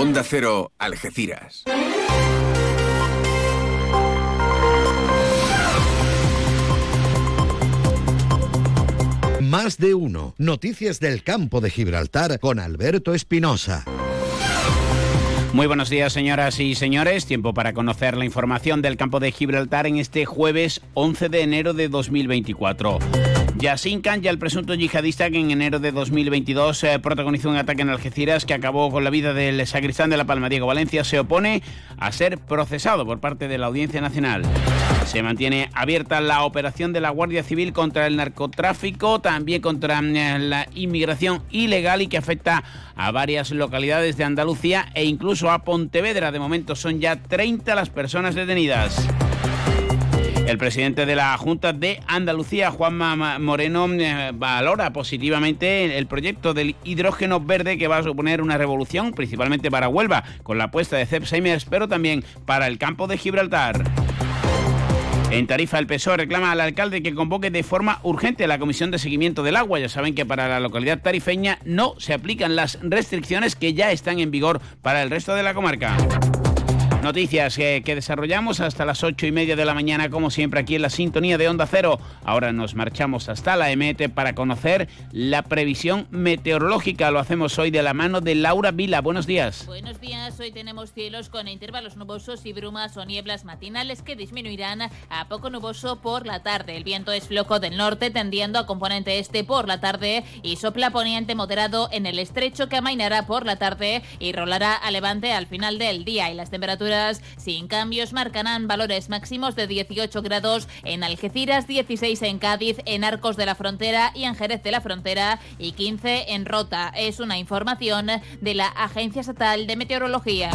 Onda Cero, Algeciras. Más de uno. Noticias del campo de Gibraltar con Alberto Espinosa. Muy buenos días, señoras y señores. Tiempo para conocer la información del campo de Gibraltar en este jueves 11 de enero de 2024. Yassin Khan, ya el presunto yihadista que en enero de 2022 eh, protagonizó un ataque en Algeciras que acabó con la vida del sacristán de la Palma, Diego Valencia, se opone a ser procesado por parte de la Audiencia Nacional. Se mantiene abierta la operación de la Guardia Civil contra el narcotráfico, también contra eh, la inmigración ilegal y que afecta a varias localidades de Andalucía e incluso a Pontevedra. De momento son ya 30 las personas detenidas. El presidente de la Junta de Andalucía, Juanma Moreno, eh, valora positivamente el proyecto del hidrógeno verde que va a suponer una revolución, principalmente para Huelva, con la apuesta de Cepsheimers, pero también para el campo de Gibraltar. En Tarifa, el PSOE reclama al alcalde que convoque de forma urgente la Comisión de Seguimiento del Agua. Ya saben que para la localidad tarifeña no se aplican las restricciones que ya están en vigor para el resto de la comarca. Noticias que, desarrollamos hasta las ocho y media de la mañana, como siempre, aquí en la sintonía de Onda Cero. Ahora nos marchamos hasta la EMET para conocer la previsión meteorológica. Lo hacemos hoy de la mano de Laura Vila. Buenos días. Buenos días. Hoy tenemos cielos con intervalos nubosos y brumas o nieblas matinales que disminuirán a poco nuboso por la tarde. El viento es flojo del norte, tendiendo a componente este por la tarde y sopla poniente moderado en el estrecho que amainará por la tarde y rolará a levante al final del día. Y las temperaturas sin cambios marcarán valores máximos de 18 grados en Algeciras, 16 en Cádiz, en Arcos de la Frontera y en Jerez de la Frontera y 15 en Rota. Es una información de la Agencia Estatal de Meteorología.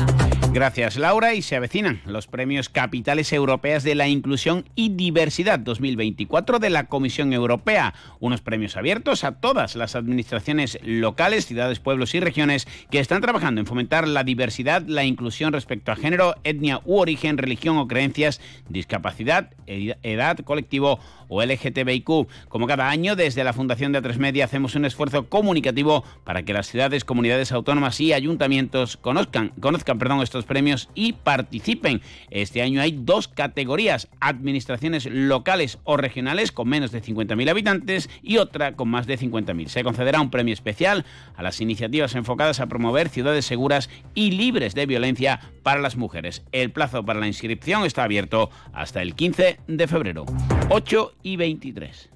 Gracias Laura. Y se avecinan los premios Capitales Europeas de la Inclusión y Diversidad 2024 de la Comisión Europea, unos premios abiertos a todas las administraciones locales, ciudades, pueblos y regiones que están trabajando en fomentar la diversidad, la inclusión respecto a género, etnia u origen, religión o creencias, discapacidad, edad, colectivo o LGTBIQ. Como cada año, desde la Fundación de A3 Media hacemos un esfuerzo comunicativo para que las ciudades, comunidades autónomas y ayuntamientos conozcan, conozcan perdón, estos premios y participen. Este año hay dos categorías, administraciones locales o regionales con menos de 50.000 habitantes y otra con más de 50.000. Se concederá un premio especial a las iniciativas enfocadas a promover ciudades seguras y libres de violencia para las mujeres. El plazo para la inscripción está abierto hasta el 15 de febrero. 8 y 23.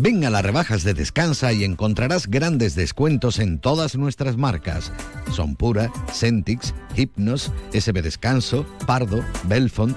Ven a las rebajas de Descansa y encontrarás grandes descuentos en todas nuestras marcas. Son Pura, Centix, Hypnos, SB Descanso, Pardo, Belfont,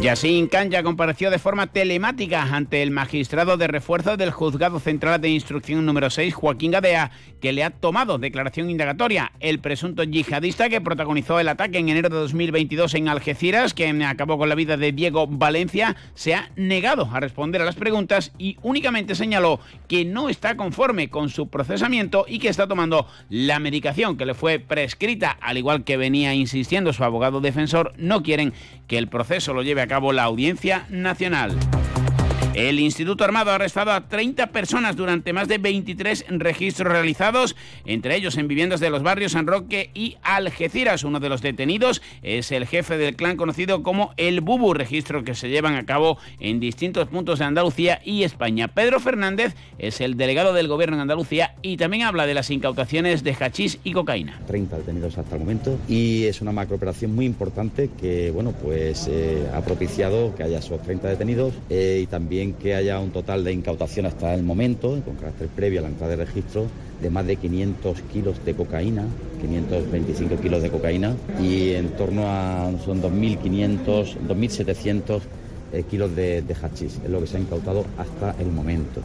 Yassin Khan ya compareció de forma telemática ante el magistrado de refuerzo del Juzgado Central de Instrucción número 6, Joaquín Gadea, que le ha tomado declaración indagatoria. El presunto yihadista que protagonizó el ataque en enero de 2022 en Algeciras, que acabó con la vida de Diego Valencia, se ha negado a responder a las preguntas y únicamente señaló que no está conforme con su procesamiento y que está tomando la medicación que le fue prescrita, al igual que venía insistiendo su abogado defensor, no quieren que el proceso lo lleve a cabo la Audiencia Nacional. El Instituto Armado ha arrestado a 30 personas durante más de 23 registros realizados, entre ellos en viviendas de los barrios San Roque y Algeciras. Uno de los detenidos es el jefe del clan conocido como el Bubu, registro que se llevan a cabo en distintos puntos de Andalucía y España. Pedro Fernández es el delegado del gobierno en Andalucía y también habla de las incautaciones de hachís y cocaína. 30 detenidos hasta el momento y es una macrooperación muy importante que bueno pues eh, ha propiciado que haya esos 30 detenidos eh, y también que haya un total de incautación hasta el momento, con carácter previo a la entrada de registro, de más de 500 kilos de cocaína, 525 kilos de cocaína y en torno a son 2.500, 2.700 eh, kilos de, de hachís, es lo que se ha incautado hasta el momento.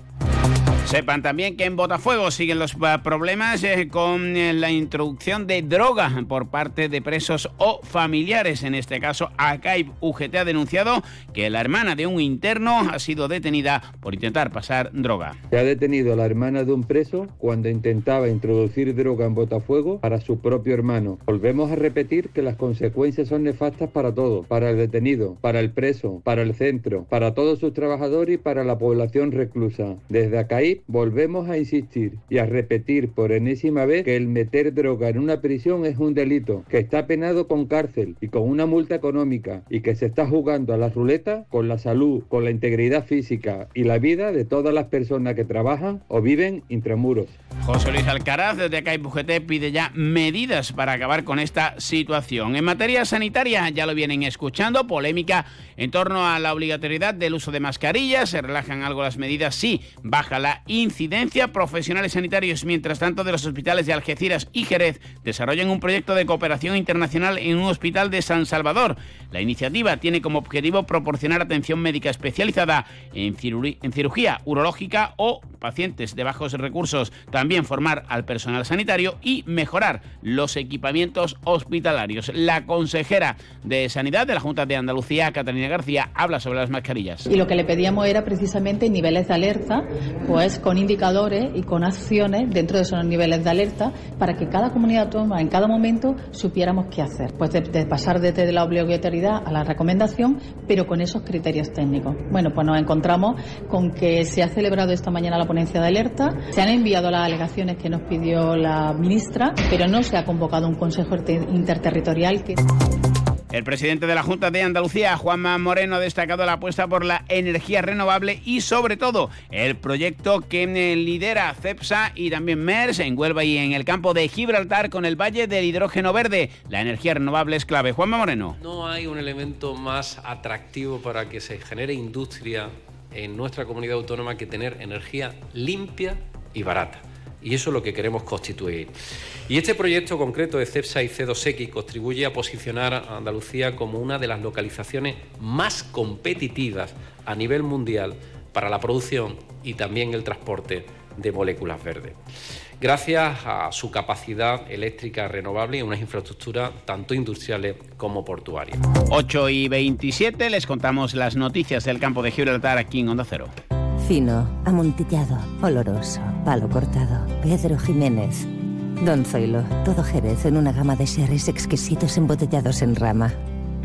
Sepan también que en Botafuego siguen los eh, problemas eh, con eh, la introducción de droga por parte de presos o familiares. En este caso, ACAIB UGT ha denunciado que la hermana de un interno ha sido detenida por intentar pasar droga. Se ha detenido a la hermana de un preso cuando intentaba introducir droga en Botafuego para su propio hermano. Volvemos a repetir que las consecuencias son nefastas para todos, para el detenido, para el preso, para el centro, para todos sus trabajadores y para la población reclusa. Desde ACAIB volvemos a insistir y a repetir por enésima vez que el meter droga en una prisión es un delito, que está penado con cárcel y con una multa económica y que se está jugando a la ruleta con la salud, con la integridad física y la vida de todas las personas que trabajan o viven intramuros. José Luis Alcaraz, desde acá y pide ya medidas para acabar con esta situación. En materia sanitaria, ya lo vienen escuchando, polémica en torno a la obligatoriedad del uso de mascarillas, se relajan algo las medidas, sí, baja la incidencia. Profesionales sanitarios, mientras tanto, de los hospitales de Algeciras y Jerez desarrollan un proyecto de cooperación internacional en un hospital de San Salvador. La iniciativa tiene como objetivo proporcionar atención médica especializada en, cirugía urológica o pacientes de bajos recursos, también formar al personal sanitario y mejorar los equipamientos hospitalarios. La consejera de Sanidad de la Junta de Andalucía, Catalina García, habla sobre las mascarillas. Y lo que le pedíamos era precisamente niveles de alerta, pues con indicadores y con acciones dentro de esos niveles de alerta para que cada comunidad autónoma en cada momento supiéramos qué hacer. Pues de, pasar desde la obligatoriedad a la recomendación, pero con esos criterios técnicos. Bueno, pues nos encontramos con que se ha celebrado esta mañana la ponencia de alerta, se han enviado las alegaciones que nos pidió la ministra, pero no se ha convocado un consejo interterritorial que... El presidente de la Junta de Andalucía, Juanma Moreno, ha destacado la apuesta por la energía renovable y sobre todo el proyecto que lidera CEPSA y también MERS en Huelva y en el campo de Gibraltar con el Valle del Hidrógeno Verde. La energía renovable es clave. Juanma Moreno. No hay un elemento más atractivo para que se genere industria en nuestra comunidad autónoma que tener energía limpia y barata y eso es lo que queremos constituir. Y este proyecto concreto de CEPSA y C2X contribuye a posicionar a Andalucía como una de las localizaciones más competitivas a nivel mundial para la producción y también el transporte de moléculas verdes. Gracias a su capacidad eléctrica renovable y unas infraestructuras tanto industriales como portuarias. 8 y 27 les contamos las noticias del campo de Gibraltar aquí en Onda Cero. Fino, amontillado, oloroso, palo cortado. Pedro Jiménez. Don Zoilo, todo Jerez en una gama de sherries exquisitos embotellados en rama.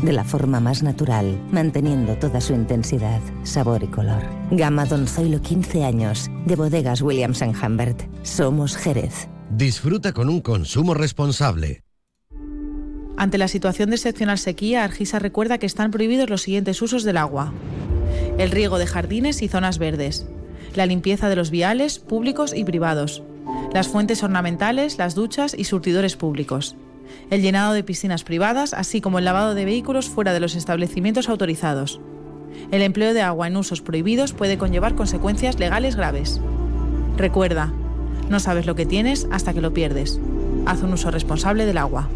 De la forma más natural, manteniendo toda su intensidad, sabor y color. Gama Don Zoilo 15 años, de bodegas Williams ⁇ Humbert. Somos Jerez. Disfruta con un consumo responsable. Ante la situación de excepcional sequía, Argisa recuerda que están prohibidos los siguientes usos del agua el riego de jardines y zonas verdes, la limpieza de los viales públicos y privados, las fuentes ornamentales, las duchas y surtidores públicos, el llenado de piscinas privadas, así como el lavado de vehículos fuera de los establecimientos autorizados. El empleo de agua en usos prohibidos puede conllevar consecuencias legales graves. Recuerda, no sabes lo que tienes hasta que lo pierdes. Haz un uso responsable del agua.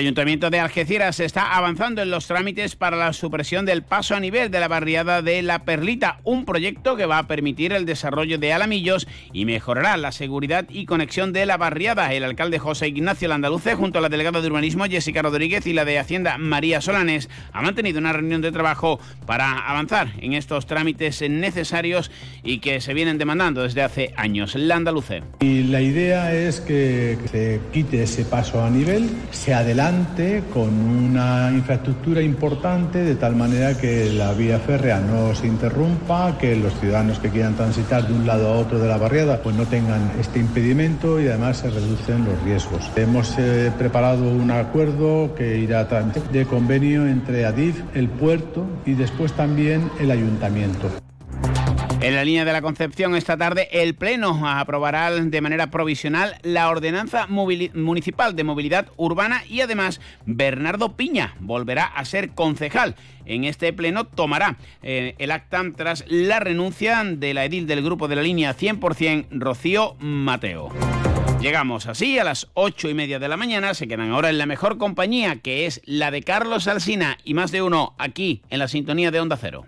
Ayuntamiento de Algeciras está avanzando en los trámites para la supresión del paso a nivel de la barriada de La Perlita, un proyecto que va a permitir el desarrollo de alamillos y mejorará la seguridad y conexión de la barriada. El alcalde José Ignacio Landaluce, junto a la delegada de Urbanismo Jessica Rodríguez y la de Hacienda María Solanes, ha mantenido una reunión de trabajo para avanzar en estos trámites necesarios y que se vienen demandando desde hace años. Landaluce. Y la idea es que se quite ese paso a nivel, se adelante con una infraestructura importante de tal manera que la vía férrea no se interrumpa, que los ciudadanos que quieran transitar de un lado a otro de la barriada pues no tengan este impedimento y además se reducen los riesgos. Hemos eh, preparado un acuerdo que irá de convenio entre Adif, el puerto y después también el ayuntamiento. En la línea de la Concepción, esta tarde el Pleno aprobará de manera provisional la Ordenanza Municipal de Movilidad Urbana y además Bernardo Piña volverá a ser concejal. En este Pleno tomará eh, el acta tras la renuncia de la edil del grupo de la línea 100%, Rocío Mateo. Llegamos así a las ocho y media de la mañana, se quedan ahora en la mejor compañía que es la de Carlos Alsina y más de uno aquí en la sintonía de Onda Cero.